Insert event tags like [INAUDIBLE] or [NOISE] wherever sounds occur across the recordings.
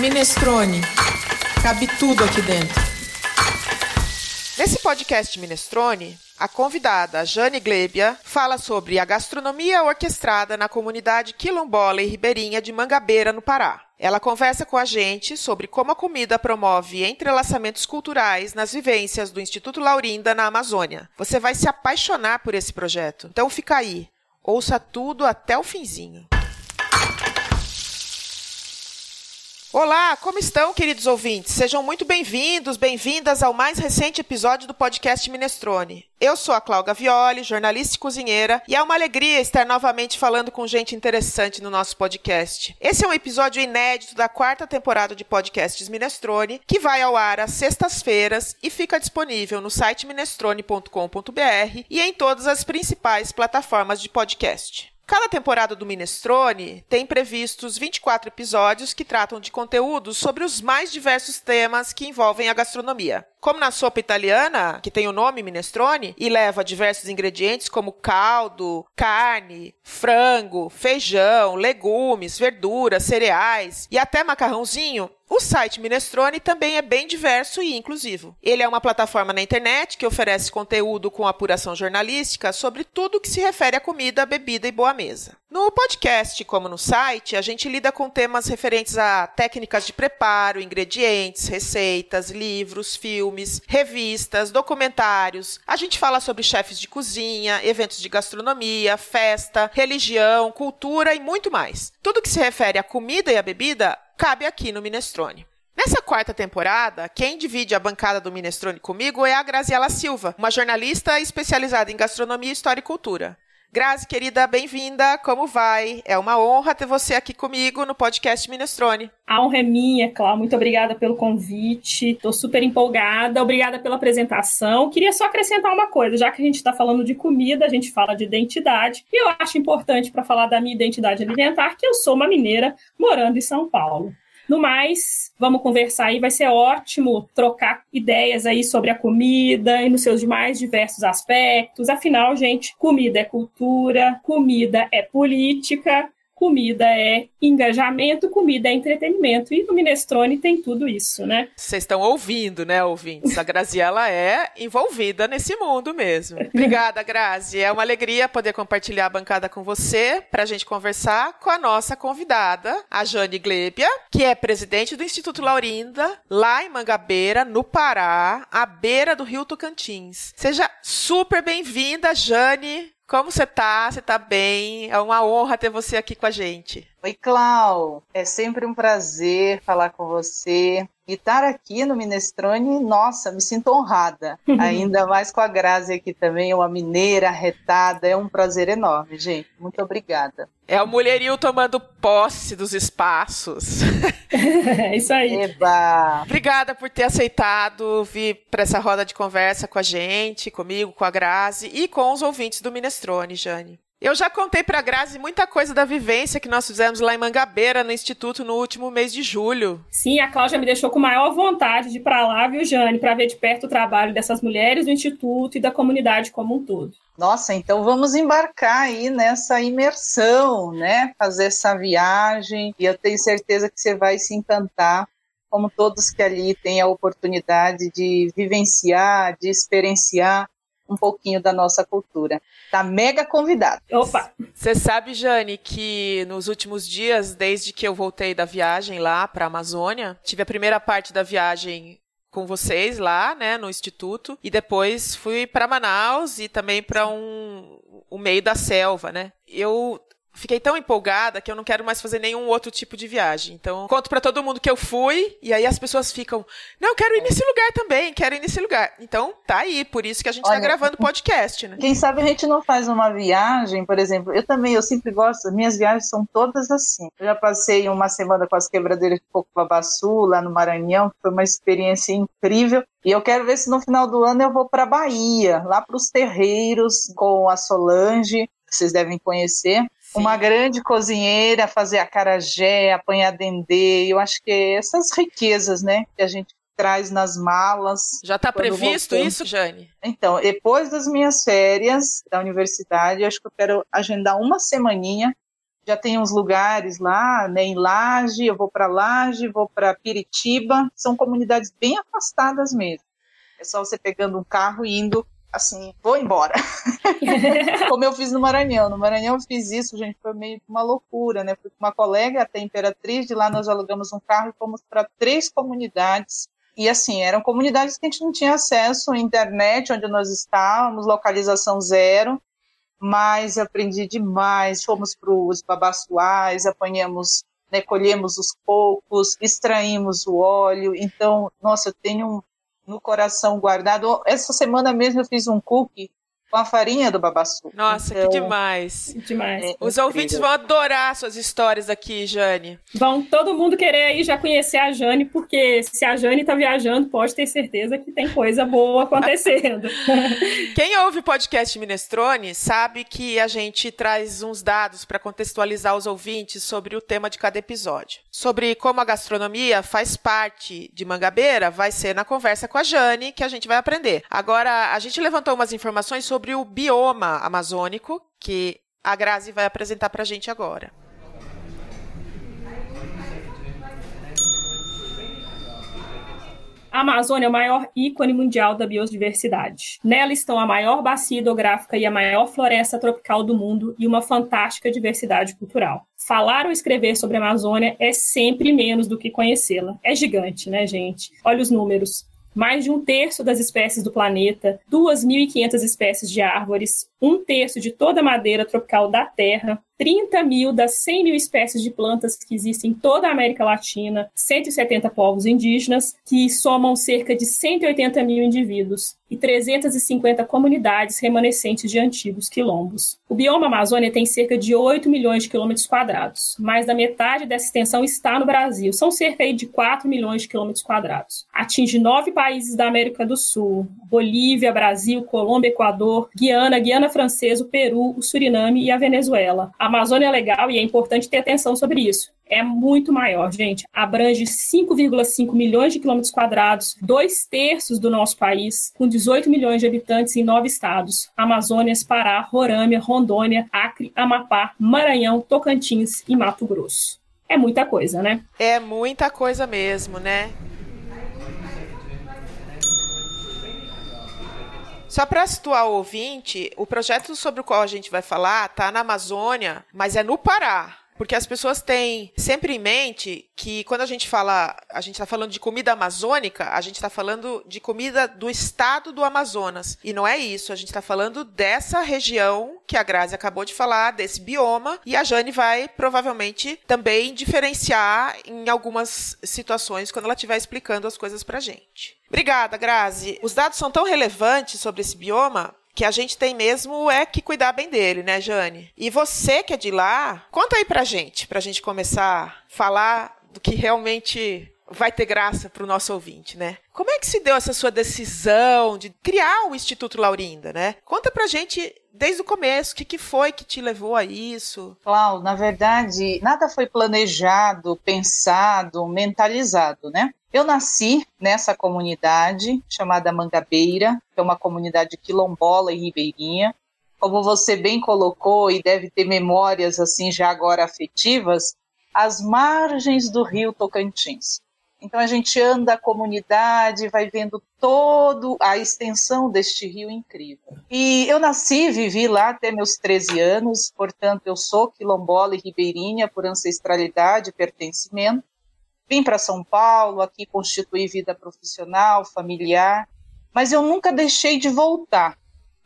Minestrone. Cabe tudo aqui dentro. Nesse podcast Minestrone, a convidada Jane Glebia fala sobre a gastronomia orquestrada na comunidade quilombola e ribeirinha de Mangabeira, no Pará. Ela conversa com a gente sobre como a comida promove entrelaçamentos culturais nas vivências do Instituto Laurinda na Amazônia. Você vai se apaixonar por esse projeto. Então fica aí, ouça tudo até o finzinho. Olá, como estão, queridos ouvintes? Sejam muito bem-vindos, bem-vindas ao mais recente episódio do podcast Minestrone. Eu sou a Cláudia Violi, jornalista e cozinheira, e é uma alegria estar novamente falando com gente interessante no nosso podcast. Esse é um episódio inédito da quarta temporada de podcasts Minestrone, que vai ao ar às sextas-feiras e fica disponível no site minestrone.com.br e em todas as principais plataformas de podcast. Cada temporada do Minestrone tem previstos 24 episódios que tratam de conteúdos sobre os mais diversos temas que envolvem a gastronomia. Como na sopa italiana, que tem o nome minestrone e leva diversos ingredientes como caldo, carne, frango, feijão, legumes, verduras, cereais e até macarrãozinho, o site Minestrone também é bem diverso e inclusivo. Ele é uma plataforma na internet que oferece conteúdo com apuração jornalística sobre tudo que se refere a comida, bebida e boa mesa. No podcast, como no site, a gente lida com temas referentes a técnicas de preparo, ingredientes, receitas, livros, filmes, revistas, documentários. A gente fala sobre chefes de cozinha, eventos de gastronomia, festa, religião, cultura e muito mais. Tudo que se refere à comida e à bebida cabe aqui no Minestrone. Nessa quarta temporada, quem divide a bancada do Minestrone comigo é a Graziela Silva, uma jornalista especializada em gastronomia, história e cultura. Grazi, querida, bem-vinda. Como vai? É uma honra ter você aqui comigo no podcast Minestrone. A honra é minha, Cláudia. Muito obrigada pelo convite. Estou super empolgada. Obrigada pela apresentação. Queria só acrescentar uma coisa, já que a gente está falando de comida, a gente fala de identidade. E eu acho importante para falar da minha identidade alimentar que eu sou uma mineira morando em São Paulo. No mais, vamos conversar aí, vai ser ótimo trocar ideias aí sobre a comida e nos seus mais diversos aspectos. Afinal, gente, comida é cultura, comida é política, comida é engajamento, comida é entretenimento. E no Minestrone tem tudo isso, né? Vocês estão ouvindo, né, ouvintes? A Graziela é envolvida nesse mundo mesmo. Obrigada, Grazi. É uma alegria poder compartilhar a bancada com você para a gente conversar com a nossa convidada, a Jane Glebia, que é presidente do Instituto Laurinda, lá em Mangabeira, no Pará, à beira do Rio Tocantins. Seja super bem-vinda, Jane. Como você tá? Você tá bem? É uma honra ter você aqui com a gente. Oi, Clau. É sempre um prazer falar com você. E estar aqui no Minestrone, nossa, me sinto honrada. [LAUGHS] Ainda mais com a Grazi aqui também, uma mineira retada. É um prazer enorme, gente. Muito obrigada. É o mulherio tomando posse dos espaços. é [LAUGHS] [LAUGHS] isso aí. Eba. Obrigada por ter aceitado vir para essa roda de conversa com a gente, comigo, com a Grazi e com os ouvintes do Minestrone, Jane. Eu já contei para a Grazi muita coisa da vivência que nós fizemos lá em Mangabeira, no Instituto, no último mês de julho. Sim, a Cláudia me deixou com maior vontade de ir para lá, viu, Jane, para ver de perto o trabalho dessas mulheres do Instituto e da comunidade como um todo. Nossa, então vamos embarcar aí nessa imersão, né? Fazer essa viagem e eu tenho certeza que você vai se encantar, como todos que ali têm a oportunidade de vivenciar, de experienciar um pouquinho da nossa cultura. Tá mega convidado. Opa! Você sabe, Jane, que nos últimos dias, desde que eu voltei da viagem lá para a Amazônia, tive a primeira parte da viagem com vocês lá, né, no instituto, e depois fui para Manaus e também para um o meio da selva, né? Eu fiquei tão empolgada que eu não quero mais fazer nenhum outro tipo de viagem. Então, conto para todo mundo que eu fui e aí as pessoas ficam, não, eu quero ir nesse lugar também, quero ir nesse lugar. Então, tá aí, por isso que a gente tá Olha, tá gravando [LAUGHS] podcast, né? Quem sabe a gente não faz uma viagem, por exemplo, eu também, eu sempre gosto, minhas viagens são todas assim. Eu já passei uma semana com as quebradeiras de Coco Babaçu, lá no Maranhão, que foi uma experiência incrível. E eu quero ver se no final do ano eu vou para Bahia, lá para os terreiros com a Solange, vocês devem conhecer. Sim. Uma grande cozinheira, fazer acarajé, apanhar dendê. Eu acho que é essas riquezas, né, que a gente traz nas malas. Já está previsto isso, Jane? Então, depois das minhas férias da universidade, acho que eu quero agendar uma semaninha já tem uns lugares lá, né, em Laje, eu vou para Laje, vou para Piritiba, são comunidades bem afastadas mesmo. É só você pegando um carro e indo assim, vou embora. [LAUGHS] Como eu fiz no Maranhão. No Maranhão eu fiz isso, gente, foi meio uma loucura, né? Fui com uma colega até Imperatriz, de lá nós alugamos um carro e fomos para três comunidades. E assim, eram comunidades que a gente não tinha acesso à internet, onde nós estávamos, localização zero, mas aprendi demais. Fomos para os babaçuais, apanhamos, né, colhemos os cocos, extraímos o óleo. Então, nossa, eu tenho um, no coração guardado. Essa semana mesmo eu fiz um cookie com a farinha do babaçu. Nossa, então, que demais. Demais. É, Os ouvintes vão adorar suas histórias aqui, Jane. Vão todo mundo querer aí já conhecer a Jane, porque se a Jane tá viajando, pode ter certeza que tem coisa boa [LAUGHS] acontecendo. [LAUGHS] Quem ouve o podcast Minestrone sabe que a gente traz uns dados para contextualizar os ouvintes sobre o tema de cada episódio. Sobre como a gastronomia faz parte de Mangabeira, vai ser na conversa com a Jane que a gente vai aprender. Agora, a gente levantou umas informações sobre sobre o bioma amazônico, que a Grazi vai apresentar para a gente agora. A Amazônia é o maior ícone mundial da biodiversidade. Nela estão a maior bacia hidrográfica e a maior floresta tropical do mundo e uma fantástica diversidade cultural. Falar ou escrever sobre a Amazônia é sempre menos do que conhecê-la. É gigante, né, gente? Olha os números mais de um terço das espécies do planeta, 2.500 espécies de árvores, um terço de toda a madeira tropical da Terra, 30 mil das 100 mil espécies de plantas que existem em toda a América Latina, 170 povos indígenas, que somam cerca de 180 mil indivíduos, e 350 comunidades remanescentes de antigos quilombos. O bioma Amazônia tem cerca de 8 milhões de quilômetros quadrados, mais da metade dessa extensão está no Brasil, são cerca de 4 milhões de quilômetros quadrados. Atinge nove países da América do Sul: Bolívia, Brasil, Colômbia, Equador, Guiana, Guiana Francesa, o Peru, o Suriname e a Venezuela. A Amazônia é legal e é importante ter atenção sobre isso. É muito maior, gente. Abrange 5,5 milhões de quilômetros quadrados, dois terços do nosso país, com 18 milhões de habitantes em nove estados: Amazônias, Pará, Roraima, Rondônia, Acre, Amapá, Maranhão, Tocantins e Mato Grosso. É muita coisa, né? É muita coisa mesmo, né? Só para situar o ouvinte, o projeto sobre o qual a gente vai falar está na Amazônia, mas é no Pará. Porque as pessoas têm sempre em mente que quando a gente fala, a gente está falando de comida amazônica, a gente está falando de comida do estado do Amazonas. E não é isso, a gente está falando dessa região que a Grazi acabou de falar, desse bioma, e a Jane vai provavelmente também diferenciar em algumas situações quando ela estiver explicando as coisas pra gente. Obrigada, Grazi. Os dados são tão relevantes sobre esse bioma que a gente tem mesmo é que cuidar bem dele, né, Jane? E você que é de lá, conta aí pra gente, pra gente começar a falar do que realmente vai ter graça para o nosso ouvinte, né? Como é que se deu essa sua decisão de criar o Instituto Laurinda, né? Conta pra gente desde o começo, o que, que foi que te levou a isso? Cláudio, na verdade, nada foi planejado, pensado, mentalizado, né? Eu nasci nessa comunidade chamada Mangabeira, que é uma comunidade quilombola e ribeirinha. Como você bem colocou e deve ter memórias assim já agora afetivas, às margens do rio Tocantins. Então a gente anda a comunidade, vai vendo toda a extensão deste rio incrível. E eu nasci, vivi lá até meus 13 anos, portanto eu sou quilombola e ribeirinha por ancestralidade e pertencimento. Vim para São Paulo, aqui constituí vida profissional, familiar, mas eu nunca deixei de voltar.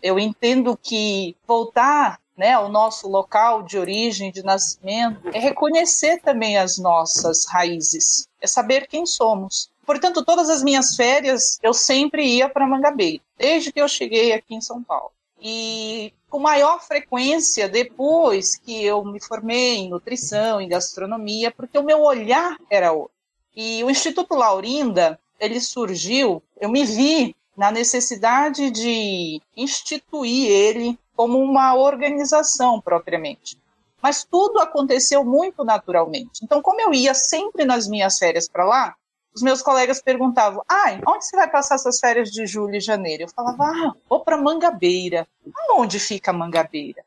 Eu entendo que voltar né, ao nosso local de origem, de nascimento, é reconhecer também as nossas raízes, é saber quem somos. Portanto, todas as minhas férias eu sempre ia para Mangabeira, desde que eu cheguei aqui em São Paulo. E com maior frequência depois que eu me formei em nutrição, em gastronomia, porque o meu olhar era outro. E o Instituto Laurinda, ele surgiu, eu me vi na necessidade de instituir ele como uma organização propriamente. Mas tudo aconteceu muito naturalmente. Então, como eu ia sempre nas minhas férias para lá, os meus colegas perguntavam: "Ai, onde você vai passar suas férias de julho e janeiro?" Eu falava: "Ah, vou para Mangabeira." Onde fica Mangabeira?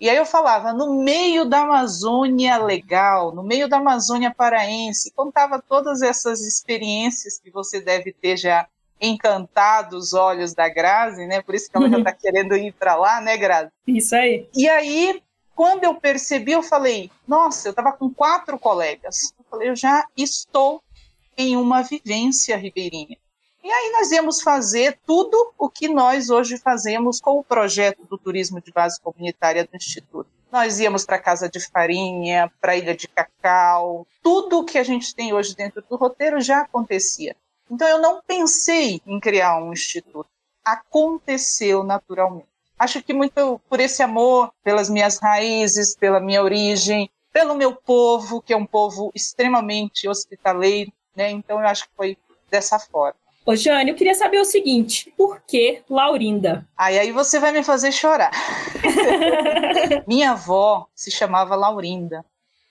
E aí eu falava, no meio da Amazônia legal, no meio da Amazônia paraense, contava todas essas experiências que você deve ter já encantado os olhos da Grazi, né? Por isso que ela já está querendo ir para lá, né, Grazi? Isso aí. E aí, quando eu percebi, eu falei, nossa, eu estava com quatro colegas. Eu falei, eu já estou em uma vivência ribeirinha. E aí nós íamos fazer tudo o que nós hoje fazemos com o projeto do turismo de base comunitária do Instituto. Nós íamos para Casa de Farinha, para Ilha de Cacau, tudo o que a gente tem hoje dentro do roteiro já acontecia. Então eu não pensei em criar um instituto. Aconteceu naturalmente. Acho que muito por esse amor pelas minhas raízes, pela minha origem, pelo meu povo, que é um povo extremamente hospitaleiro, né? Então eu acho que foi dessa forma. Ô, Jane, eu queria saber o seguinte: por que Laurinda? Aí, aí você vai me fazer chorar. [LAUGHS] Minha avó se chamava Laurinda.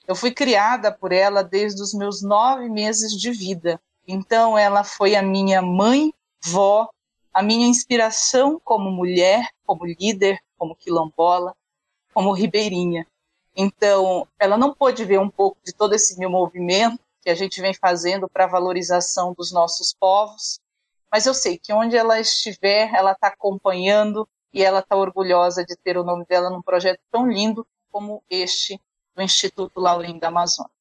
Eu fui criada por ela desde os meus nove meses de vida. Então, ela foi a minha mãe, vó, a minha inspiração como mulher, como líder, como quilombola, como ribeirinha. Então, ela não pôde ver um pouco de todo esse meu movimento que a gente vem fazendo para a valorização dos nossos povos. Mas eu sei que onde ela estiver, ela está acompanhando e ela está orgulhosa de ter o nome dela num projeto tão lindo como este do Instituto Laurim da Amazônia.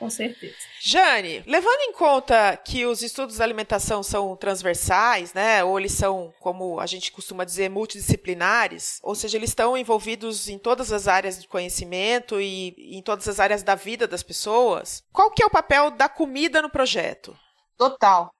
Com certeza. Jane, levando em conta que os estudos da alimentação são transversais, né, ou eles são, como a gente costuma dizer, multidisciplinares, ou seja, eles estão envolvidos em todas as áreas de conhecimento e em todas as áreas da vida das pessoas, qual que é o papel da comida no projeto? Total.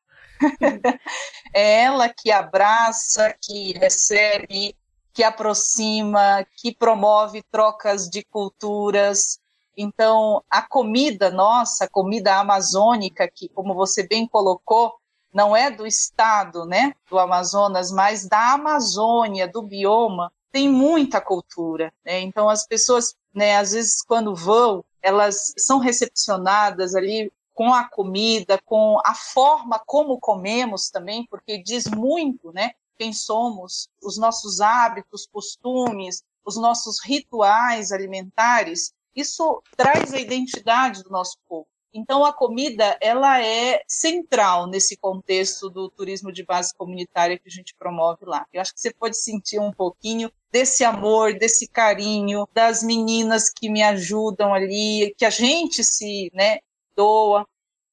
É ela que abraça, que recebe, que aproxima, que promove trocas de culturas, então, a comida nossa, a comida amazônica, que, como você bem colocou, não é do estado, né, do Amazonas, mas da Amazônia, do bioma, tem muita cultura. Né? Então, as pessoas, né, às vezes, quando vão, elas são recepcionadas ali com a comida, com a forma como comemos também, porque diz muito, né, quem somos, os nossos hábitos, costumes, os nossos rituais alimentares isso traz a identidade do nosso povo. Então a comida ela é central nesse contexto do turismo de base comunitária que a gente promove lá. Eu acho que você pode sentir um pouquinho desse amor, desse carinho das meninas que me ajudam ali, que a gente se, né,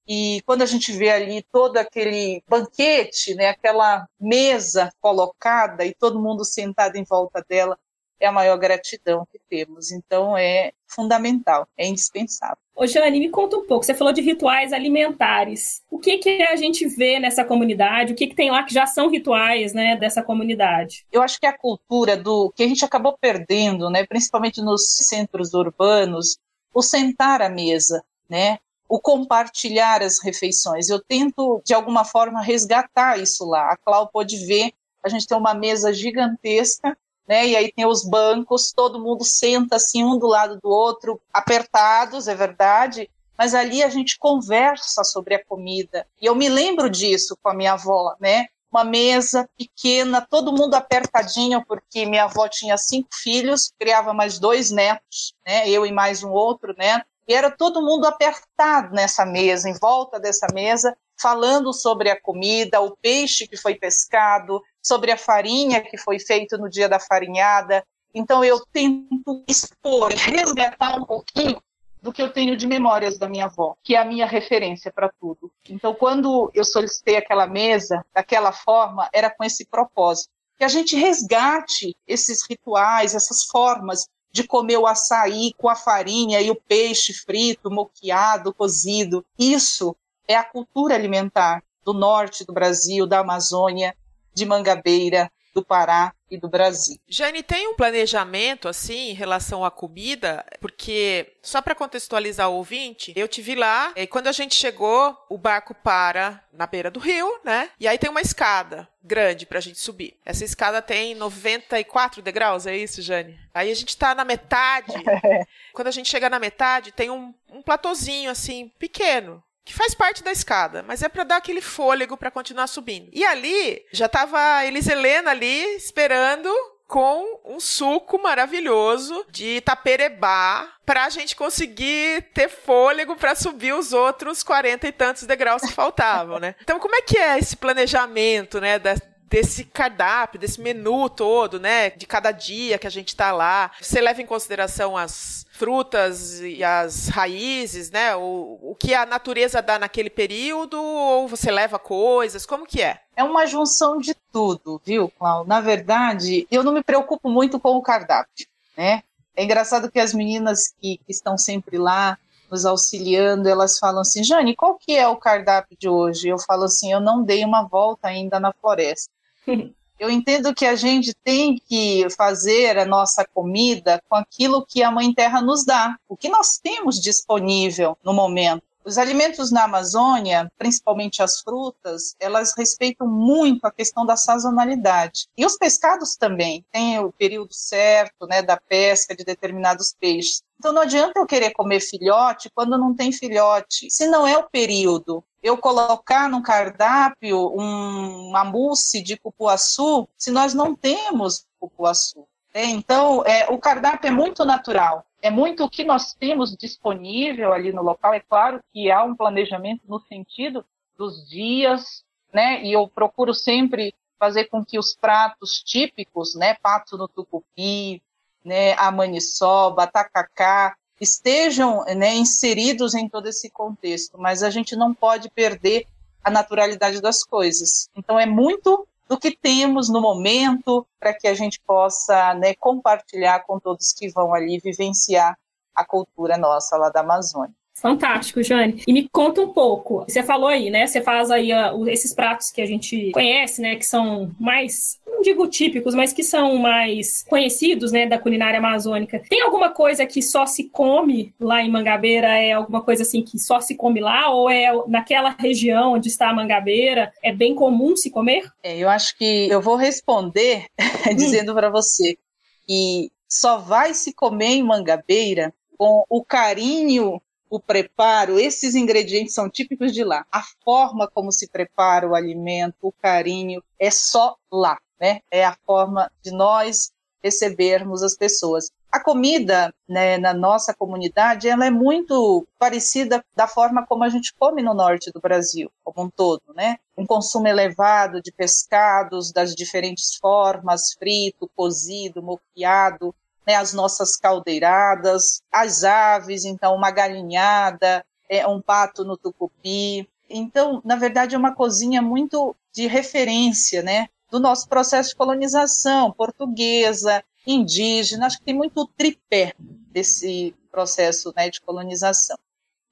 E quando a gente vê ali todo aquele banquete, né, aquela mesa colocada e todo mundo sentado em volta dela, é a maior gratidão que temos. Então é fundamental, é indispensável. Ô Jane, me conta um pouco, você falou de rituais alimentares. O que que a gente vê nessa comunidade? O que que tem lá que já são rituais, né, dessa comunidade? Eu acho que a cultura do que a gente acabou perdendo, né, principalmente nos centros urbanos, o sentar à mesa, né? O compartilhar as refeições. Eu tento, de alguma forma, resgatar isso lá. A Clau pode ver, a gente tem uma mesa gigantesca né? E aí tem os bancos, todo mundo senta assim um do lado do outro, apertados, é verdade, mas ali a gente conversa sobre a comida. E eu me lembro disso com a minha avó, né? Uma mesa pequena, todo mundo apertadinho, porque minha avó tinha cinco filhos, criava mais dois netos, né? Eu e mais um outro neto. E era todo mundo apertado nessa mesa, em volta dessa mesa, falando sobre a comida, o peixe que foi pescado, sobre a farinha que foi feita no dia da farinhada. Então eu tento expor, resgatar um pouquinho do que eu tenho de memórias da minha avó, que é a minha referência para tudo. Então quando eu solicitei aquela mesa daquela forma, era com esse propósito, que a gente resgate esses rituais, essas formas de comer o açaí com a farinha e o peixe frito, moqueado, cozido. Isso é a cultura alimentar do norte do Brasil, da Amazônia, de Mangabeira, do Pará e do Brasil. Jane, tem um planejamento assim em relação à comida? Porque, só para contextualizar o ouvinte, eu tive lá e quando a gente chegou, o barco para na beira do rio, né? E aí tem uma escada grande para a gente subir. Essa escada tem 94 degraus, é isso, Jane? Aí a gente está na metade. [LAUGHS] quando a gente chega na metade, tem um, um platôzinho assim, pequeno que faz parte da escada, mas é para dar aquele fôlego para continuar subindo. E ali já tava a Elis Helena ali esperando com um suco maravilhoso de taperebá para a gente conseguir ter fôlego para subir os outros 40 e tantos degraus que faltavam, né? [LAUGHS] Então, como é que é esse planejamento, né, da, desse cardápio, desse menu todo, né? De cada dia que a gente está lá. Você leva em consideração as frutas e as raízes, né? O, o que a natureza dá naquele período, ou você leva coisas? Como que é? É uma junção de tudo, viu, Cláudio? Na verdade, eu não me preocupo muito com o cardápio, né? É engraçado que as meninas que, que estão sempre lá nos auxiliando, elas falam assim, Jane, qual que é o cardápio de hoje? Eu falo assim, eu não dei uma volta ainda na floresta. [LAUGHS] Eu entendo que a gente tem que fazer a nossa comida com aquilo que a Mãe Terra nos dá, o que nós temos disponível no momento. Os alimentos na Amazônia, principalmente as frutas, elas respeitam muito a questão da sazonalidade. E os pescados também, tem o período certo, né, da pesca de determinados peixes. Então não adianta eu querer comer filhote quando não tem filhote, se não é o período eu colocar no cardápio um, uma mousse de cupuaçu se nós não temos cupuaçu? É, então, é, o cardápio é muito natural, é muito o que nós temos disponível ali no local. É claro que há um planejamento no sentido dos dias, né? E eu procuro sempre fazer com que os pratos típicos, né, pato no tucupi, né, a maniçoba, tacacá, estejam né, inseridos em todo esse contexto, mas a gente não pode perder a naturalidade das coisas. Então, é muito do que temos no momento para que a gente possa né, compartilhar com todos que vão ali vivenciar a cultura nossa lá da Amazônia. Fantástico, Jane. E me conta um pouco. Você falou aí, né? Você faz aí uh, esses pratos que a gente conhece, né? Que são mais, não digo típicos, mas que são mais conhecidos, né? Da culinária amazônica. Tem alguma coisa que só se come lá em Mangabeira? É alguma coisa assim que só se come lá? Ou é naquela região onde está a Mangabeira? É bem comum se comer? É, eu acho que eu vou responder [LAUGHS] dizendo para você que só vai se comer em Mangabeira com o carinho o preparo, esses ingredientes são típicos de lá. A forma como se prepara o alimento, o carinho, é só lá, né? É a forma de nós recebermos as pessoas. A comida né, na nossa comunidade ela é muito parecida da forma como a gente come no norte do Brasil, como um todo, né? Um consumo elevado de pescados das diferentes formas, frito, cozido, moqueado, né, as nossas caldeiradas, as aves, então uma galinhada, é, um pato no tucupi. Então, na verdade, é uma cozinha muito de referência, né, do nosso processo de colonização portuguesa, indígena. Acho que tem muito tripé desse processo né, de colonização.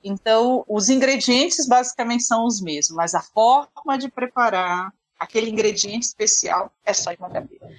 Então, os ingredientes basicamente são os mesmos, mas a forma de preparar, aquele ingrediente especial é só Mangabeira.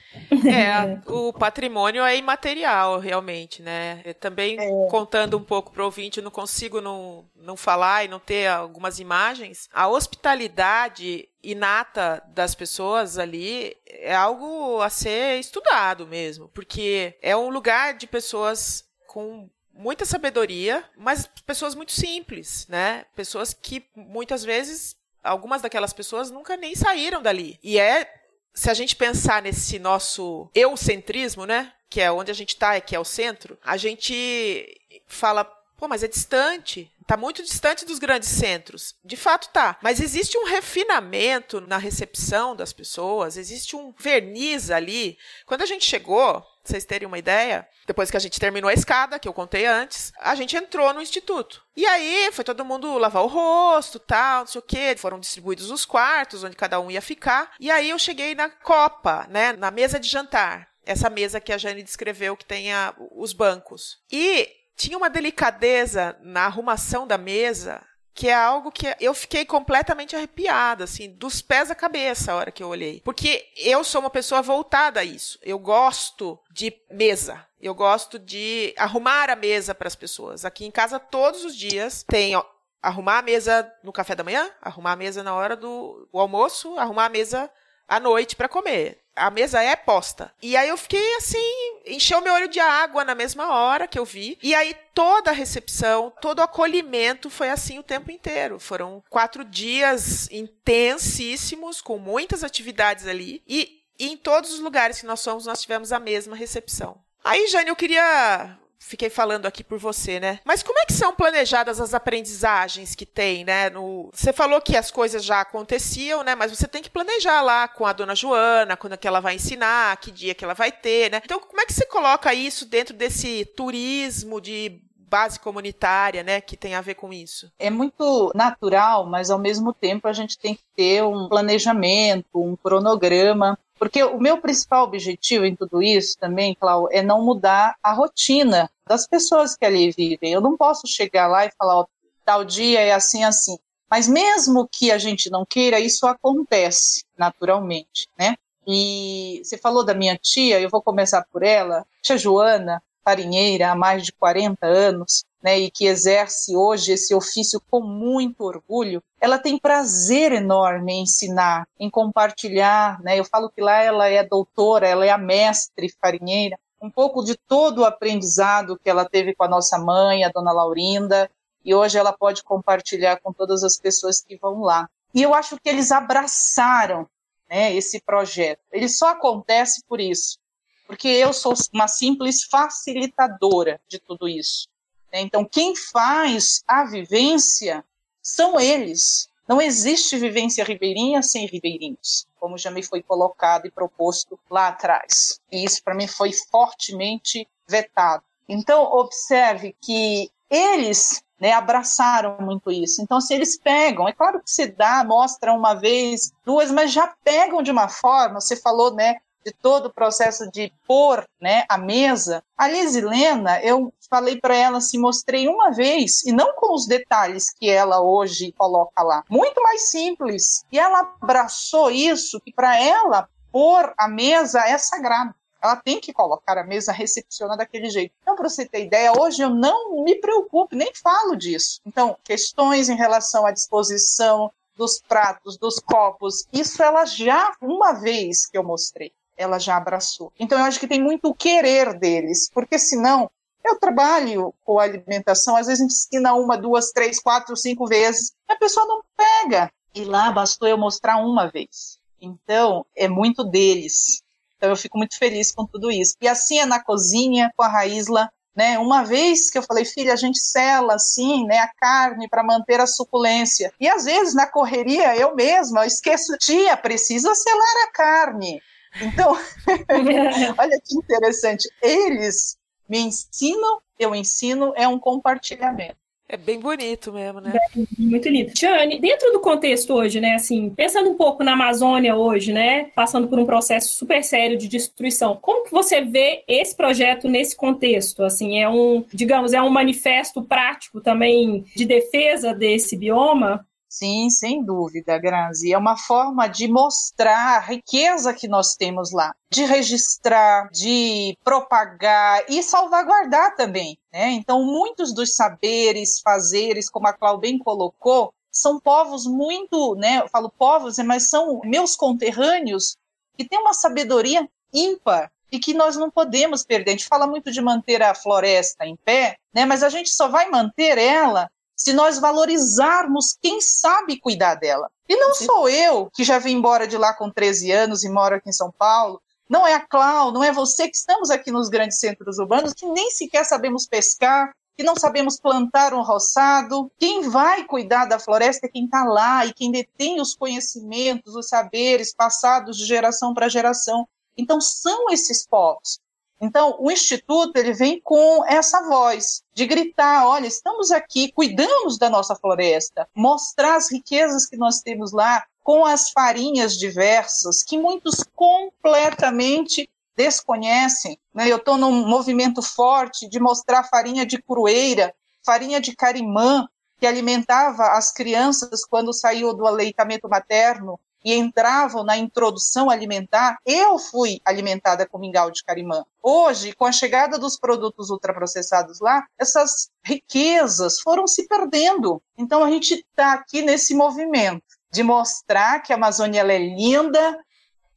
É, o patrimônio é imaterial, realmente, né? Eu também, é. contando um pouco para o ouvinte, eu não consigo não, não falar e não ter algumas imagens. A hospitalidade inata das pessoas ali é algo a ser estudado mesmo, porque é um lugar de pessoas com muita sabedoria, mas pessoas muito simples, né? Pessoas que muitas vezes algumas daquelas pessoas nunca nem saíram dali. E é, se a gente pensar nesse nosso eucentrismo, né? Que é onde a gente está, que é o centro, a gente fala, pô, mas é distante. Está muito distante dos grandes centros. De fato tá. Mas existe um refinamento na recepção das pessoas, existe um verniz ali. Quando a gente chegou, vocês terem uma ideia, depois que a gente terminou a escada, que eu contei antes, a gente entrou no instituto. E aí foi todo mundo lavar o rosto, tal, não sei o quê. Foram distribuídos os quartos onde cada um ia ficar. E aí eu cheguei na copa, né, na mesa de jantar. Essa mesa que a Jane descreveu que tem os bancos. E tinha uma delicadeza na arrumação da mesa que é algo que eu fiquei completamente arrepiada, assim, dos pés à cabeça a hora que eu olhei. Porque eu sou uma pessoa voltada a isso. Eu gosto de mesa. Eu gosto de arrumar a mesa para as pessoas. Aqui em casa, todos os dias, tem ó, arrumar a mesa no café da manhã, arrumar a mesa na hora do almoço, arrumar a mesa à noite para comer a mesa é posta. E aí eu fiquei assim, encheu meu olho de água na mesma hora que eu vi. E aí toda a recepção, todo o acolhimento foi assim o tempo inteiro. Foram quatro dias intensíssimos, com muitas atividades ali. E E em todos os lugares que nós fomos, nós tivemos a mesma recepção. Aí, Jane, eu queria fiquei falando aqui por você, né? Mas como é que são planejadas as aprendizagens que tem, né? No... Você falou que as coisas já aconteciam, né? Mas você tem que planejar lá com a dona Joana, quando é que ela vai ensinar, que dia que ela vai ter, né? Então, como é que você coloca isso dentro desse turismo de base comunitária, né, que tem a ver com isso? É muito natural, mas ao mesmo tempo a gente tem que ter um planejamento, um cronograma porque o meu principal objetivo em tudo isso também, Cláudio, é não mudar a rotina das pessoas que ali vivem. Eu não posso chegar lá e falar, tal dia é assim, assim. Mas mesmo que a gente não queira, isso acontece naturalmente, né? E você falou da minha tia, eu vou começar por ela, tia Joana, farinheira há mais de 40 anos, né, e que exerce hoje esse ofício com muito orgulho, ela tem prazer enorme em ensinar, em compartilhar. Né? Eu falo que lá ela é doutora, ela é a mestre farinheira, um pouco de todo o aprendizado que ela teve com a nossa mãe, a dona Laurinda, e hoje ela pode compartilhar com todas as pessoas que vão lá. E eu acho que eles abraçaram né, esse projeto. Ele só acontece por isso, porque eu sou uma simples facilitadora de tudo isso. Né? Então, quem faz a vivência são eles. Não existe vivência ribeirinha sem ribeirinhos, como já me foi colocado e proposto lá atrás. E isso, para mim, foi fortemente vetado. Então, observe que eles né, abraçaram muito isso. Então, se eles pegam, é claro que se dá, mostra uma vez, duas, mas já pegam de uma forma, você falou, né, de todo o processo de pôr né, a mesa, a Liz Helena, eu falei para ela assim, mostrei uma vez, e não com os detalhes que ela hoje coloca lá, muito mais simples. E ela abraçou isso, que para ela pôr a mesa é sagrado. Ela tem que colocar a mesa, recepciona daquele jeito. Então, para você ter ideia, hoje eu não me preocupo, nem falo disso. Então, questões em relação à disposição dos pratos, dos copos, isso ela já uma vez que eu mostrei ela já abraçou. Então eu acho que tem muito o querer deles, porque senão eu trabalho com alimentação, às vezes a gente ensina uma, duas, três, quatro, cinco vezes, a pessoa não pega. E lá bastou eu mostrar uma vez. Então é muito deles. Então eu fico muito feliz com tudo isso. E assim é na cozinha com a Raísla, né? Uma vez que eu falei, filha, a gente sela assim, né, a carne para manter a suculência. E às vezes na correria eu mesma eu esqueço, tia, precisa selar a carne. Então, [LAUGHS] olha que interessante. Eles me ensinam, eu ensino, é um compartilhamento. É bem bonito mesmo, né? muito lindo. Tiane, dentro do contexto hoje, né, assim, pensando um pouco na Amazônia hoje, né, passando por um processo super sério de destruição, como que você vê esse projeto nesse contexto? Assim, é um, digamos, é um manifesto prático também de defesa desse bioma? Sim, sem dúvida, Grazi. É uma forma de mostrar a riqueza que nós temos lá, de registrar, de propagar e salvaguardar também. Né? Então, muitos dos saberes, fazeres, como a Cláudia bem colocou, são povos muito, né? Eu falo povos, mas são meus conterrâneos que têm uma sabedoria ímpar e que nós não podemos perder. A gente fala muito de manter a floresta em pé, né? Mas a gente só vai manter ela se nós valorizarmos quem sabe cuidar dela. E não Sim. sou eu, que já vim embora de lá com 13 anos e moro aqui em São Paulo, não é a Clau, não é você que estamos aqui nos grandes centros urbanos, que nem sequer sabemos pescar, que não sabemos plantar um roçado. Quem vai cuidar da floresta é quem está lá e quem detém os conhecimentos, os saberes passados de geração para geração. Então, são esses povos. Então, o Instituto ele vem com essa voz de gritar: olha, estamos aqui, cuidamos da nossa floresta, mostrar as riquezas que nós temos lá com as farinhas diversas, que muitos completamente desconhecem. Né? Eu estou num movimento forte de mostrar farinha de curueira, farinha de carimã, que alimentava as crianças quando saiu do aleitamento materno, e entravam na introdução alimentar, eu fui alimentada com mingau de carimã. Hoje, com a chegada dos produtos ultraprocessados lá, essas riquezas foram se perdendo. Então a gente está aqui nesse movimento de mostrar que a Amazônia é linda,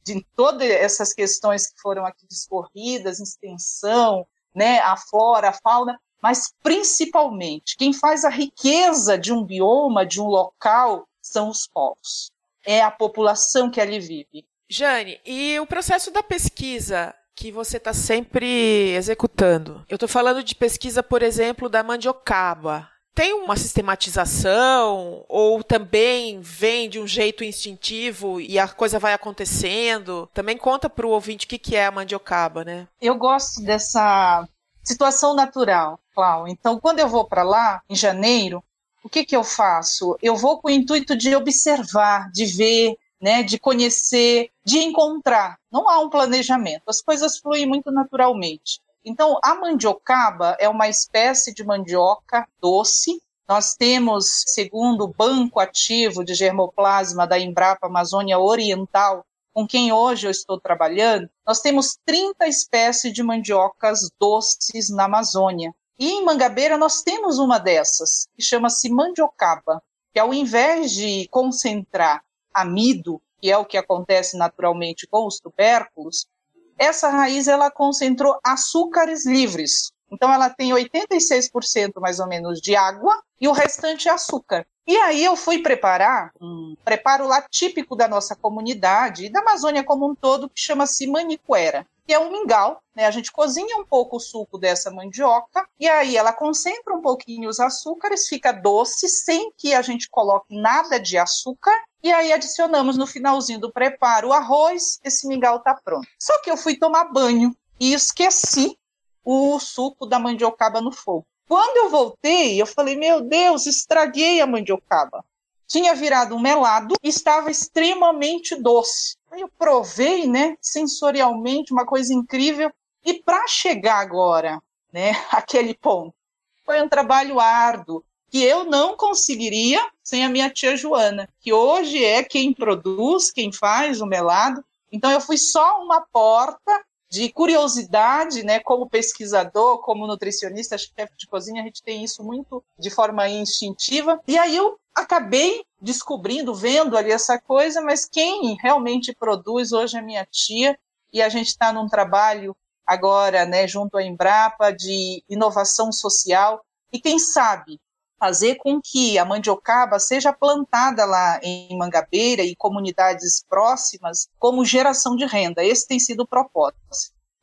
de todas essas questões que foram aqui discorridas, extensão, né, a flora, a fauna, mas principalmente quem faz a riqueza de um bioma, de um local, são os povos é a população que ali vive. Jane, e o processo da pesquisa que você está sempre executando? Eu estou falando de pesquisa, por exemplo, da mandiocaba. Tem uma sistematização ou também vem de um jeito instintivo e a coisa vai acontecendo? Também conta para o ouvinte o que, que é a mandiocaba, né? Eu gosto dessa situação natural, Clau. Então, quando eu vou para lá, em janeiro, o que, que eu faço? Eu vou com o intuito de observar, de ver, né, de conhecer, de encontrar. Não há um planejamento, as coisas fluem muito naturalmente. Então, a mandiocaba é uma espécie de mandioca doce. Nós temos, segundo o Banco Ativo de Germoplasma da Embrapa Amazônia Oriental, com quem hoje eu estou trabalhando, nós temos 30 espécies de mandiocas doces na Amazônia. E em Mangabeira nós temos uma dessas, que chama-se mandiocaba, que ao invés de concentrar amido, que é o que acontece naturalmente com os tubérculos, essa raiz ela concentrou açúcares livres. Então ela tem 86% mais ou menos de água e o restante é açúcar. E aí eu fui preparar um preparo lá típico da nossa comunidade e da Amazônia como um todo, que chama-se manicuera, que é um mingau, né? A gente cozinha um pouco o suco dessa mandioca e aí ela concentra um pouquinho os açúcares, fica doce sem que a gente coloque nada de açúcar e aí adicionamos no finalzinho do preparo o arroz, esse mingau está pronto. Só que eu fui tomar banho e esqueci o suco da mandiocaba no fogo. Quando eu voltei, eu falei: Meu Deus, estraguei a mandiocaba. Tinha virado um melado e estava extremamente doce. Eu provei, né, sensorialmente, uma coisa incrível. E para chegar agora, né, [LAUGHS] aquele ponto, foi um trabalho árduo que eu não conseguiria sem a minha tia Joana, que hoje é quem produz, quem faz o melado. Então eu fui só uma porta de curiosidade, né, como pesquisador, como nutricionista, chefe de cozinha, a gente tem isso muito de forma instintiva. E aí eu acabei descobrindo, vendo ali essa coisa, mas quem realmente produz hoje é minha tia, e a gente está num trabalho agora, né, junto à Embrapa, de inovação social, e quem sabe fazer com que a mandiocaba seja plantada lá em Mangabeira e comunidades próximas como geração de renda. Esse tem sido o propósito.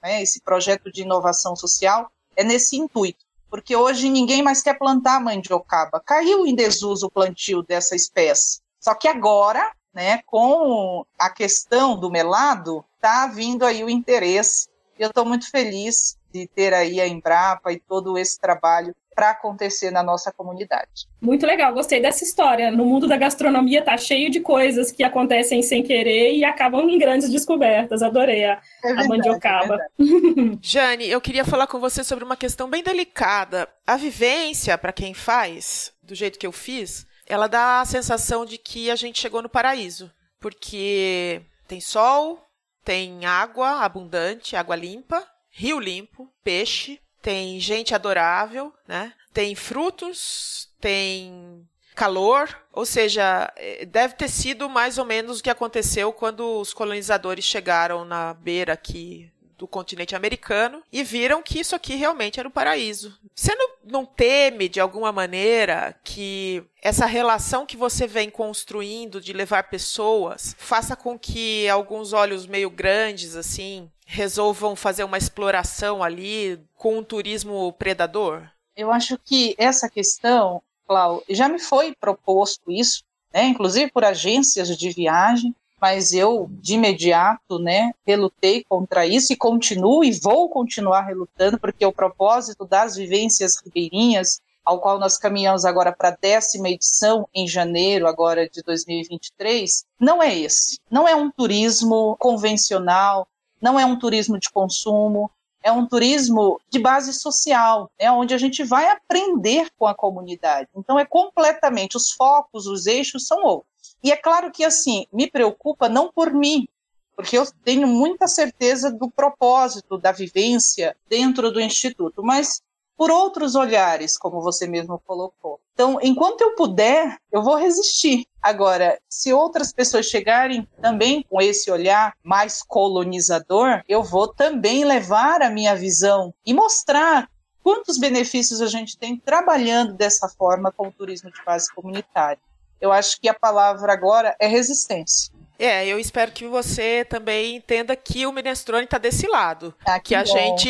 Né? Esse projeto de inovação social é nesse intuito, porque hoje ninguém mais quer plantar mandiocaba. Caiu em desuso o plantio dessa espécie. Só que agora, né, com a questão do melado, está vindo aí o interesse. Eu estou muito feliz de ter aí a Embrapa e todo esse trabalho para acontecer na nossa comunidade. Muito legal, gostei dessa história. No mundo da gastronomia tá cheio de coisas que acontecem sem querer e acabam em grandes descobertas. Adorei a, é verdade, a mandiocaba. É [LAUGHS] Jane, eu queria falar com você sobre uma questão bem delicada. A vivência, para quem faz, do jeito que eu fiz, ela dá a sensação de que a gente chegou no paraíso, porque tem sol, tem água abundante, água limpa, rio limpo, peixe, tem gente adorável, né? Tem frutos, tem calor, ou seja, eh, deve ter sido mais ou menos o que aconteceu quando os colonizadores chegaram na beira aqui do continente americano e viram que isso aqui realmente era um paraíso. Você não, não teme, de alguma maneira, que essa relação que você vem construindo de levar pessoas faça com que alguns olhos meio grandes, assim, resolvam fazer uma exploração ali com um turismo predador? Eu acho que essa questão, Clau, já me foi proposto isso, né, inclusive por agências de viagem, mas eu de imediato, né, relutei contra isso e continuo e vou continuar relutando, porque o propósito das vivências ribeirinhas, ao qual nós caminhamos agora para a décima edição em janeiro agora de 2023, não é esse. Não é um turismo convencional, não é um turismo de consumo, é um turismo de base social, é onde a gente vai aprender com a comunidade. Então é completamente os focos, os eixos são outros. E é claro que, assim, me preocupa não por mim, porque eu tenho muita certeza do propósito da vivência dentro do Instituto, mas por outros olhares, como você mesmo colocou. Então, enquanto eu puder, eu vou resistir. Agora, se outras pessoas chegarem também com esse olhar mais colonizador, eu vou também levar a minha visão e mostrar quantos benefícios a gente tem trabalhando dessa forma com o turismo de base comunitária. Eu acho que a palavra agora é resistência. É, eu espero que você também entenda que o minestrone está desse lado. Ah, que a bom. gente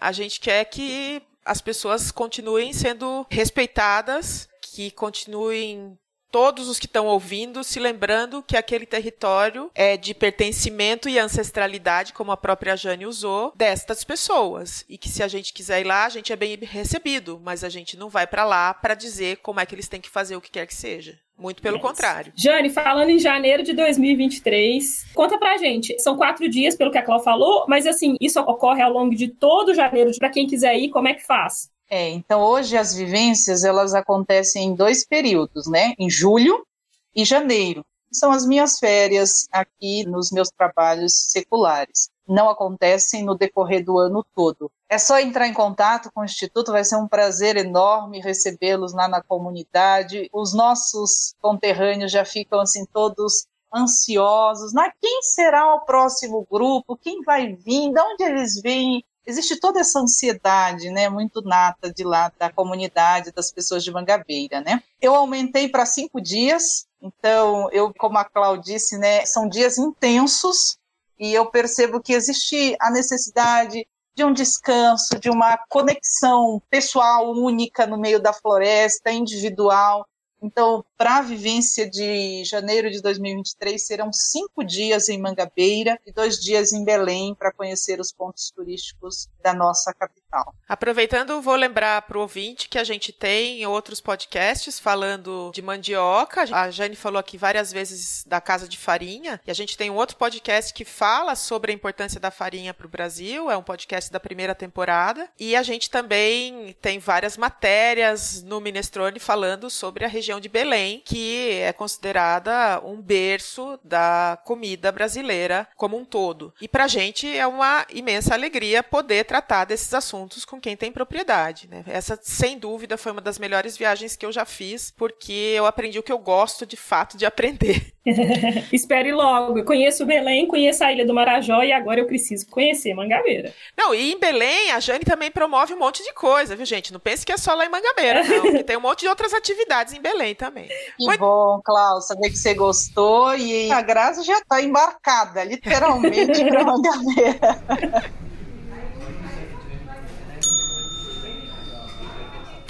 a gente quer que as pessoas continuem sendo respeitadas, que continuem todos os que estão ouvindo se lembrando que aquele território é de pertencimento e ancestralidade, como a própria Jane usou, destas pessoas. E que se a gente quiser ir lá, a gente é bem recebido, mas a gente não vai para lá para dizer como é que eles têm que fazer o que quer que seja. Muito pelo Yes. contrário. Jane, falando em janeiro de 2023, conta pra gente. São quatro dias, pelo que a Cláudia falou, mas assim, isso ocorre ao longo de todo janeiro. Pra quem quiser ir, como é que faz? É, então hoje as vivências elas acontecem em dois períodos, né? Em julho e janeiro. São as minhas férias aqui nos meus trabalhos seculares. Não acontecem no decorrer do ano todo. É só entrar em contato com o Instituto, vai ser um prazer enorme recebê-los lá na comunidade. Os nossos conterrâneos já ficam assim todos ansiosos. Na quem será o próximo grupo? Quem vai vir? De onde eles vêm? Existe toda essa ansiedade, né, muito nata de lá da comunidade, das pessoas de Mangabeira, né. Eu aumentei para cinco dias, então eu, como a Cláudia disse, né, são dias intensos e eu percebo que existe a necessidade de um descanso, de uma conexão pessoal única no meio da floresta, individual. Então, para a vivência de janeiro de 2023, serão cinco dias em Mangabeira e dois dias em Belém para conhecer os pontos turísticos da nossa capital. Aproveitando, vou lembrar para o ouvinte que a gente tem outros podcasts falando de mandioca. A Jane falou aqui várias vezes da Casa de Farinha, e a gente tem um outro podcast que fala sobre a importância da farinha para o Brasil, é um podcast da primeira temporada. E a gente também tem várias matérias no Minestrone falando sobre a região de Belém, que é considerada um berço da comida brasileira como um todo. E para a gente é uma imensa alegria poder tratar desses assuntos com quem tem propriedade. Né? Essa, sem dúvida, foi uma das melhores viagens que eu já fiz, porque eu aprendi o que eu gosto de fato de aprender. [LAUGHS] Espere logo. Eu conheço Belém, conheço a Ilha do Marajó e agora eu preciso conhecer Mangabeira. Não, e em Belém, a Jane também promove um monte de coisa, viu, gente? Não pense que é só lá em Mangabeira, não. [LAUGHS] que tem um monte de outras atividades em Belém também. Que Muito... bom, Klaus, saber que você gostou. E a Graça já está embarcada, literalmente, para Mangabeira. [LAUGHS]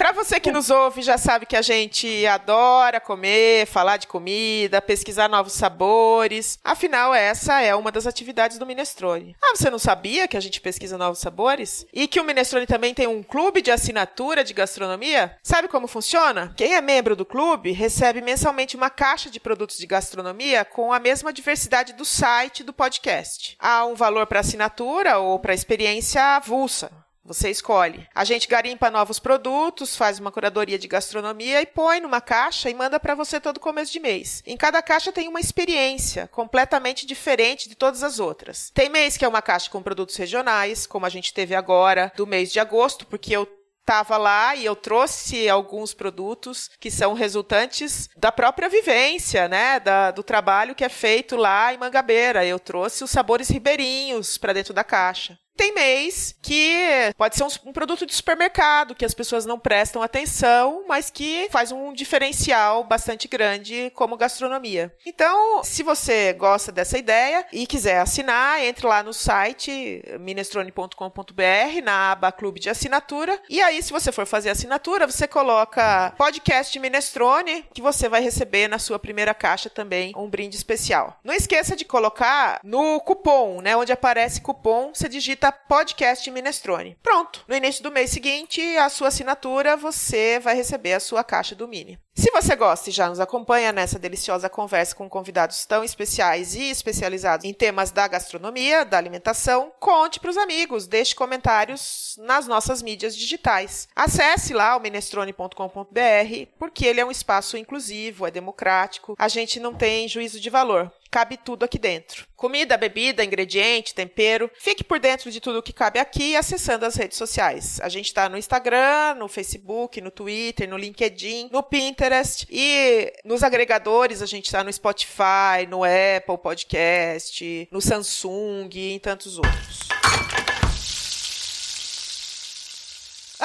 Para você que nos ouve, já sabe que a gente adora comer, falar de comida, pesquisar novos sabores. Afinal, essa é uma das atividades do Minestrone. Ah, você não sabia que a gente pesquisa novos sabores? E que o Minestrone também tem um clube de assinatura de gastronomia? Sabe como funciona? Quem é membro do clube recebe mensalmente uma caixa de produtos de gastronomia com a mesma diversidade do site do podcast. Há um valor para assinatura ou para experiência avulsa. Você escolhe. A gente garimpa novos produtos, faz uma curadoria de gastronomia e põe numa caixa e manda para você todo começo de mês. Em cada caixa tem uma experiência completamente diferente de todas as outras. Tem mês que é uma caixa com produtos regionais, como a gente teve agora do mês de agosto, porque eu estava lá e eu trouxe alguns produtos que são resultantes da própria vivência, né, da, do trabalho que é feito lá em Mangabeira. Eu trouxe os sabores ribeirinhos para dentro da caixa. Tem mês que pode ser um, um, produto de supermercado que as pessoas não prestam atenção, mas que faz um diferencial bastante grande como gastronomia. Então, se você gosta dessa ideia e quiser assinar, entre lá no site minestrone.com.br na aba Clube de Assinatura. E aí, se você for fazer assinatura, você coloca podcast Minestrone, que você vai receber na sua primeira caixa também um brinde especial. Não esqueça de colocar no cupom, né, onde aparece cupom, você digita podcast Minestrone. Pronto. No início do mês seguinte, a sua assinatura, você vai receber a sua caixa do Mini. Se você gosta e já nos acompanha nessa deliciosa conversa com convidados tão especiais e especializados em temas da gastronomia, da alimentação, conte para os amigos, deixe comentários nas nossas mídias digitais. Acesse lá o minestrone.com.br, porque ele é um espaço inclusivo, é democrático, a gente não tem juízo de valor cabe tudo aqui dentro. Comida, bebida, ingrediente, tempero. Fique por dentro de tudo que cabe aqui acessando as redes sociais. A gente está no Instagram, no Facebook, no Twitter, no LinkedIn, no Pinterest e nos agregadores a gente está no Spotify, no Apple Podcast, no Samsung e em tantos outros.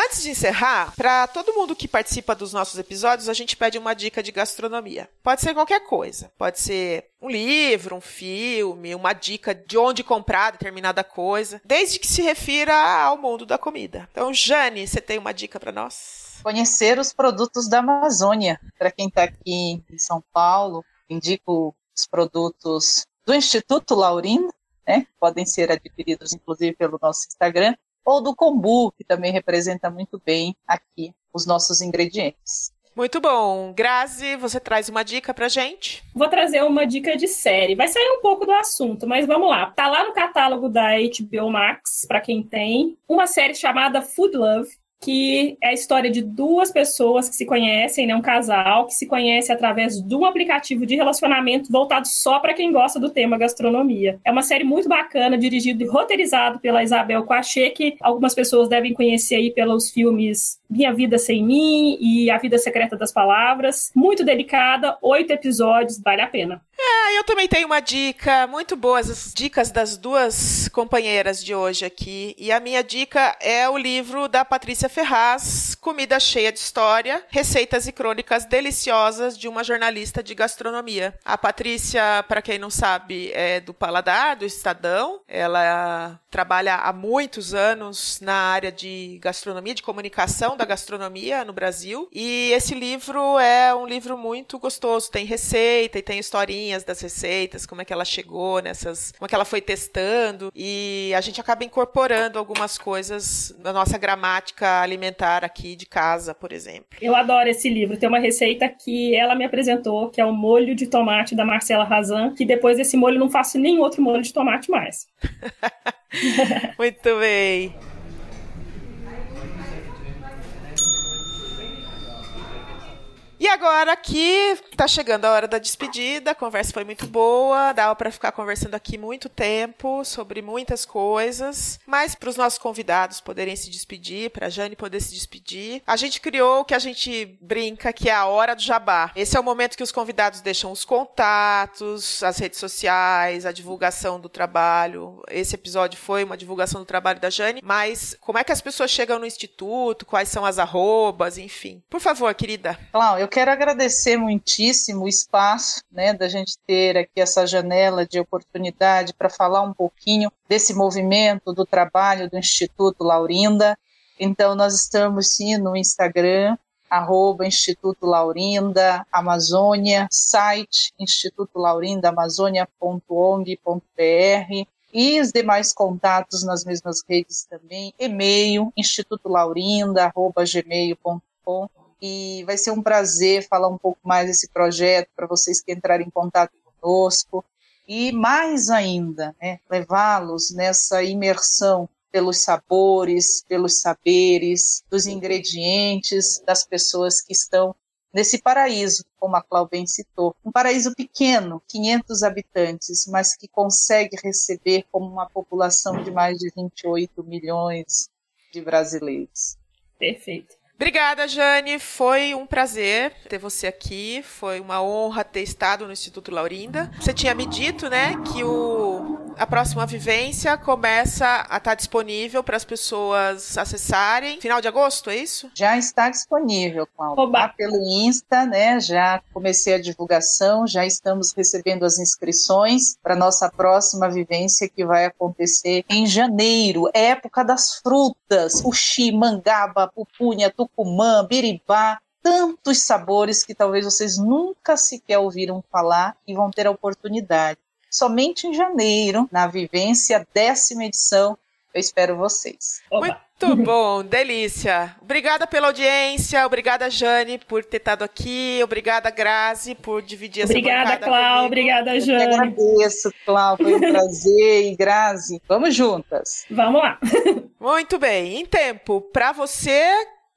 Antes de encerrar, para todo mundo que participa dos nossos episódios, a gente pede uma dica de gastronomia. Pode ser qualquer coisa. Pode ser um livro, um filme, uma dica de onde comprar determinada coisa, desde que se refira ao mundo da comida. Então, Jane, você tem uma dica para nós? Conhecer os produtos da Amazônia. Para quem está aqui em São Paulo, indico os produtos do Instituto Laurindo, né? Podem ser adquiridos, inclusive, pelo nosso Instagram, ou do kombu, que também representa muito bem aqui os nossos ingredientes. Muito bom. Grazi, você traz uma dica pra gente? Vou trazer uma dica de série. Vai sair um pouco do assunto, mas vamos lá. Tá lá no catálogo da HBO Max, para quem tem, uma série chamada Food Love que é a história de duas pessoas que se conhecem, né, um casal que se conhece através de um aplicativo de relacionamento voltado só para quem gosta do tema gastronomia. É uma série muito bacana, dirigido e roteirizado pela Isabel Coachê, que algumas pessoas devem conhecer aí pelos filmes Minha Vida Sem Mim e A Vida Secreta das Palavras. Muito delicada, oito episódios, vale a pena. É, eu também tenho uma dica muito boa, as dicas das duas companheiras de hoje aqui. E a minha dica é o livro da Patrícia Ferraz, Comida Cheia de História, Receitas e Crônicas Deliciosas de uma Jornalista de Gastronomia. A Patrícia, para quem não sabe, é do Paladar, do Estadão. Ela trabalha há muitos anos na área de gastronomia, de comunicação da gastronomia no Brasil. E esse livro é um livro muito gostoso, tem receita e tem historinha das receitas, como é que ela chegou nessas, como é que ela foi testando e a gente acaba incorporando algumas coisas da nossa gramática alimentar aqui de casa, por exemplo. Eu adoro esse livro. Tem uma receita que ela me apresentou, que é o molho de tomate da Marcela Razan, que depois desse molho não faço nenhum outro molho de tomate mais. [LAUGHS] Muito bem. E agora aqui tá chegando a hora da despedida, a conversa foi muito boa, dava para ficar conversando aqui muito tempo sobre muitas coisas, mas para os nossos convidados poderem se despedir, para a Jane poder se despedir, a gente criou o que a gente brinca que é a hora do jabá. Esse é o momento que os convidados deixam os contatos, as redes sociais, a divulgação do trabalho. Esse episódio foi uma divulgação do trabalho da Jane, mas como é que as pessoas chegam no instituto, quais são as arrobas, enfim. Por favor, querida. Cláudia, eu quero agradecer muitíssimo o espaço, né, da gente ter aqui essa janela de oportunidade para falar um pouquinho desse movimento, do trabalho do Instituto Laurinda. Então, nós estamos sim no Instagram, arroba Instituto Laurinda Amazônia, site Instituto Laurinda Amazônia.ong.br e os demais contatos nas mesmas redes também, e-mail institutolaurinda.gmail.com e vai ser um prazer falar um pouco mais desse projeto para vocês que entrarem em contato conosco e mais ainda, né, levá-los nessa imersão pelos sabores, pelos saberes, dos ingredientes, das pessoas que estão nesse paraíso, como a Cláudia citou. Um paraíso pequeno, 500 habitantes, mas que consegue receber como uma população de mais de 28 milhões de brasileiros. Perfeito. Obrigada, Jane. Foi um prazer ter você aqui. Foi uma honra ter estado no Instituto Laurinda. Você tinha me dito, né, que o a próxima vivência começa a estar tá disponível para as pessoas acessarem. Final de agosto, é isso? Já está disponível, Cláudia. Lá pelo Insta, né? Já comecei a divulgação, já estamos recebendo as inscrições para nossa próxima vivência que vai acontecer em janeiro, época das frutas, uxi, mangaba, pupunha, tucumã, biribá, tantos sabores que talvez vocês nunca sequer ouviram falar e vão ter a oportunidade somente em janeiro, na vivência décima edição. Eu espero vocês. Oba. Muito bom, delícia. Obrigada pela audiência, obrigada Jane por ter estado aqui, obrigada Grazi por dividir essa Obrigada, Clau, obrigada Jane. Eu agradeço, Clau, foi um [LAUGHS] prazer e Grazi, vamos juntas. Vamos lá. [LAUGHS] Muito bem, em tempo para você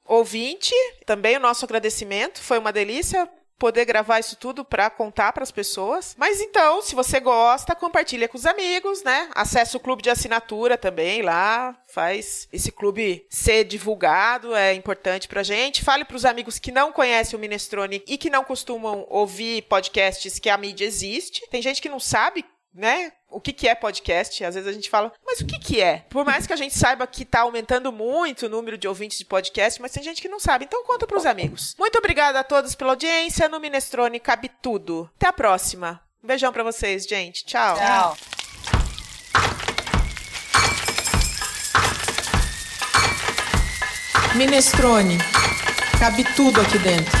ouvinte, também o nosso agradecimento, foi uma delícia poder gravar isso tudo para contar para as pessoas. Mas então, se você gosta, compartilha com os amigos, né? Acesse o clube de assinatura também lá, faz esse clube ser divulgado, é importante pra gente. Fale para os amigos que não conhecem o Minestrone e que não costumam ouvir podcasts que a mídia existe. Tem gente que não sabe né? O que, que é podcast. Às vezes a gente fala, mas o que, que é? Por mais que a gente saiba que está aumentando muito o número de ouvintes de podcast, mas tem gente que não sabe. Então conta para os amigos. Muito obrigada a todos pela audiência. No Minestrone cabe tudo. Até a próxima. Um beijão para vocês, gente. Tchau. Tchau. Minestrone. Cabe tudo aqui dentro.